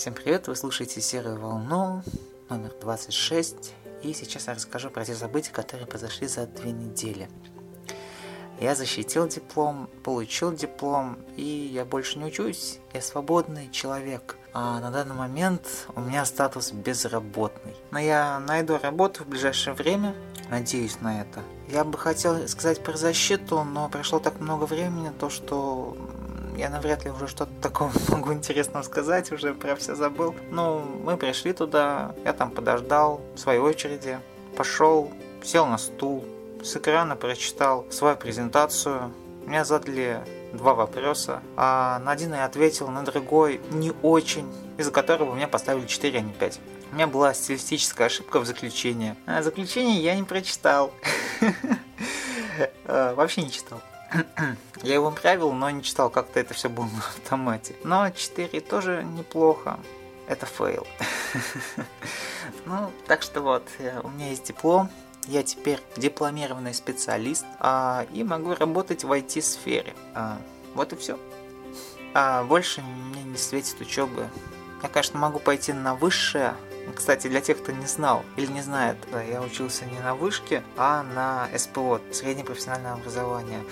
Всем привет, вы слушаете «Серую волну» номер 26, и сейчас я расскажу про те события, которые произошли за две недели. Я защитил диплом, получил диплом, и я больше не учусь, я свободный человек. А на данный момент у меня статус безработный. Но я найду работу в ближайшее время, надеюсь на это. Я бы хотел сказать про защиту, но прошло так много времени, то что я навряд ли уже что-то такого могу интересного сказать, уже про все забыл. Ну, мы пришли туда, я там подождал в своей очереди, пошел, сел на стул, с экрана прочитал свою презентацию. Меня задали два вопроса. А на один я ответил, на другой не очень, из-за которого меня поставили 4, а не 5. У меня была стилистическая ошибка в заключении. А заключение я не прочитал. А, вообще не читал. Я его правил, но не читал, как-то это все было на автомате. Но 4 тоже неплохо. Это фейл. Ну, так что вот, у меня есть диплом, я теперь дипломированный специалист а, и могу работать в IT-сфере. А, вот и все. А больше мне не светит учебы. Я, конечно, могу пойти на высшее. Кстати, для тех, кто не знал или не знает, я учился не на вышке, а на СПО, среднее профессиональное образование.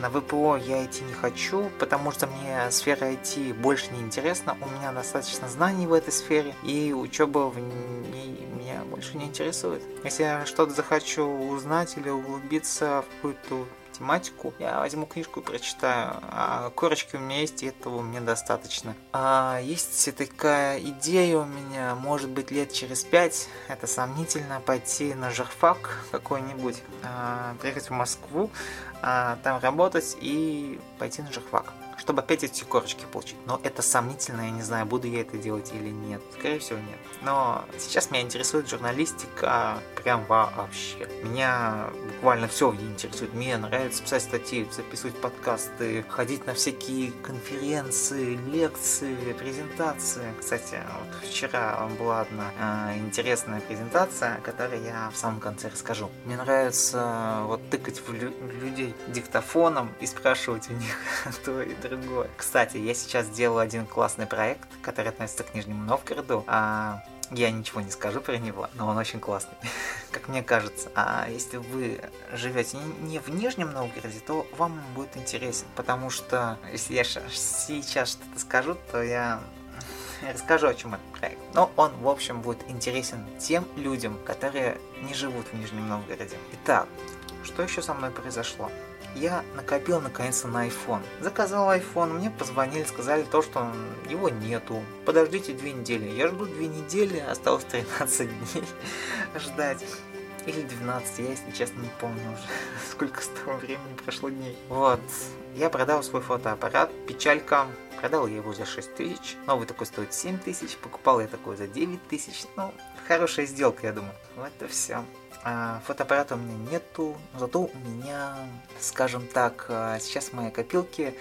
На ВПО я идти не хочу, потому что мне сфера IT больше не интересна, у меня достаточно знаний в этой сфере, и учеба в ней меня больше не интересует. Если я что-то захочу узнать или углубиться в какую-то тематику, я возьму книжку и прочитаю. А корочки у меня есть, и этого мне достаточно. А есть такая идея у меня, может быть, лет через пять, это сомнительно, пойти на журфак какой-нибудь, а, приехать в Москву, а, там работать и пойти на журфак чтобы опять эти корочки получить. Но это сомнительно, я не знаю, буду я это делать или нет. Скорее всего, нет. Но сейчас меня интересует журналистика прям вообще. Меня буквально все в ней интересует. Мне нравится писать статьи, записывать подкасты, ходить на всякие конференции, лекции, презентации. Кстати, вот вчера была одна э, интересная презентация, о которой я в самом конце расскажу. Мне нравится вот тыкать в, лю- людей диктофоном и спрашивать у них то и другое. Кстати, я сейчас делаю один классный проект, который относится к Нижнему Новгороду. А, я ничего не скажу про него, но он очень классный, как мне кажется. А если вы живете не в Нижнем Новгороде, то вам будет интересен, потому что если я сейчас что-то скажу, то я расскажу, о чем этот проект. Но он, в общем, будет интересен тем людям, которые не живут в Нижнем Новгороде. Итак, что еще со мной произошло? Я накопил наконец-то на iPhone. Заказал iPhone, мне позвонили, сказали то, что его нету. Подождите две недели. Я жду две недели, осталось 13 дней ждать. Или 12, я, если честно, не помню уже, сколько с того времени прошло дней. Вот, я продал свой фотоаппарат, печалька, продал я его за 6 тысяч, новый такой стоит 7 тысяч, покупал я такой за 9 тысяч, ну, хорошая сделка, я думаю. Вот это все. А, фотоаппарата у меня нету, зато у меня, скажем так, а, сейчас в моей копилке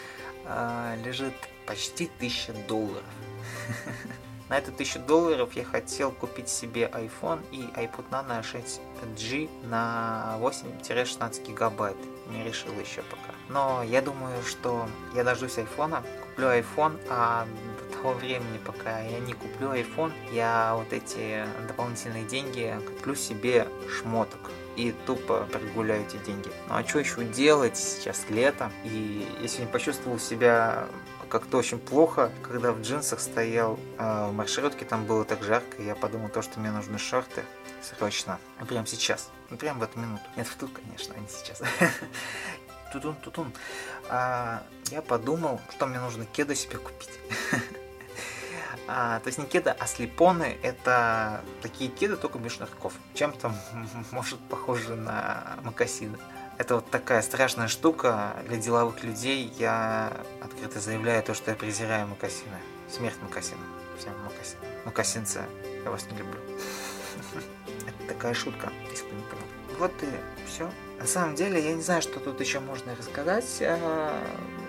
а, лежит почти 1000 долларов. На эту 1000 долларов я хотел купить себе iPhone и iPod Nano 6G на 8-16 гигабайт. Не решил еще пока. Но я думаю, что я дождусь айфона, куплю iPhone, а до того времени, пока я не куплю iPhone, я вот эти дополнительные деньги куплю себе шмоток и тупо прогуляю эти деньги. Ну а что еще делать сейчас лето? И я сегодня почувствовал себя как-то очень плохо, когда в джинсах стоял э, в маршрутке, там было так жарко, я подумал то, что мне нужны шорты срочно, ну, прямо сейчас, ну, прямо в эту минуту. Нет, в ту, конечно, а не сейчас. Тутун, тутун. А, я подумал, что мне нужно кеды себе купить. А, то есть не кеды, а слепоны это такие кеды, только без шнурков. Чем-то может похоже на макасины. Это вот такая страшная штука для деловых людей. Я открыто заявляю то, что я презираю макасины. Смерть макасина. Всем макасин. Макасинцы, я вас не люблю. Это такая шутка, если не понял. Вот и все. На самом деле, я не знаю, что тут еще можно рассказать.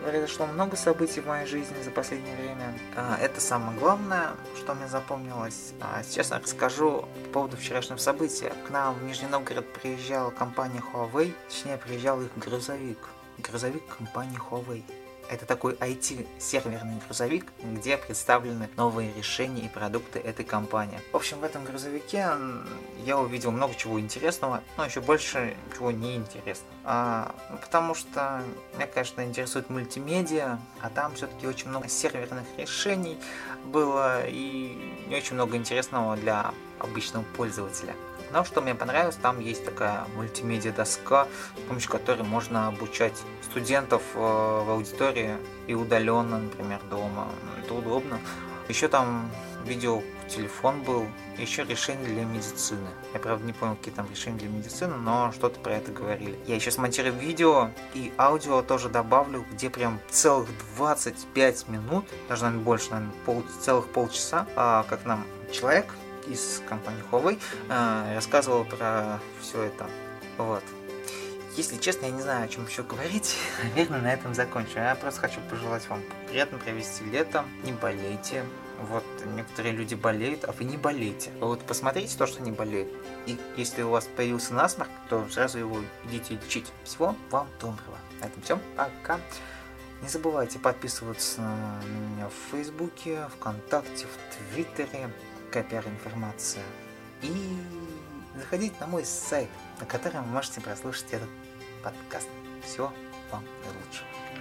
Произошло много событий в моей жизни за последнее время. А, это самое главное, что мне запомнилось. А, сейчас я расскажу по поводу вчерашнего события. К нам в Нижний Новгород приезжала компания Huawei, точнее, приезжал их грузовик. Грузовик компании Huawei. Это такой IT-серверный грузовик, где представлены новые решения и продукты этой компании. В общем, в этом грузовике я увидел много чего интересного, но еще больше чего неинтересного. А, ну, потому что меня, конечно, интересует мультимедиа, а там все-таки очень много серверных решений было и не очень много интересного для обычного пользователя. Но что мне понравилось, там есть такая мультимедиа-доска, с помощью которой можно обучать студентов э, в аудитории и удаленно, например, дома. Это удобно. Еще там видео телефон был, еще решение для медицины. Я, правда, не понял, какие там решения для медицины, но что-то про это говорили. Я еще смонтирую видео и аудио тоже добавлю, где прям целых 25 минут, даже, наверное, больше, наверное, пол, целых полчаса, а, как нам человек из компании Huawei э, рассказывал про все это. Вот. Если честно, я не знаю, о чем еще говорить. Наверное, на этом закончу. Я просто хочу пожелать вам приятно провести лето. Не болейте. Вот некоторые люди болеют, а вы не болеете. Вот посмотрите то, что не болеет. И если у вас появился насморк, то сразу его идите лечить. Всего вам доброго. На этом все. Пока. Не забывайте подписываться на меня в Фейсбуке, ВКонтакте, в Твиттере пиар-информация. И заходите на мой сайт, на котором вы можете прослушать этот подкаст. Всего вам наилучшего.